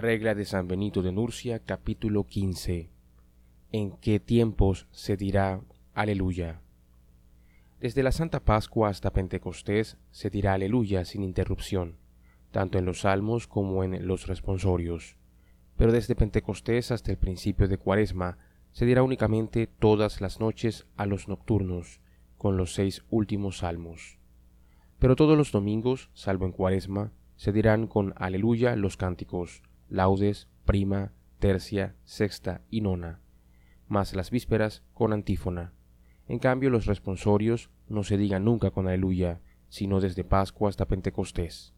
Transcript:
Regla de San Benito de Nurcia, capítulo 15. ¿En qué tiempos se dirá Aleluya? Desde la Santa Pascua hasta Pentecostés se dirá Aleluya sin interrupción, tanto en los salmos como en los responsorios. Pero desde Pentecostés hasta el principio de Cuaresma se dirá únicamente todas las noches a los nocturnos, con los seis últimos salmos. Pero todos los domingos, salvo en Cuaresma, se dirán con Aleluya los cánticos, laudes, prima, tercia, sexta y nona, más las vísperas con antífona. En cambio, los responsorios no se digan nunca con aleluya, sino desde Pascua hasta Pentecostés.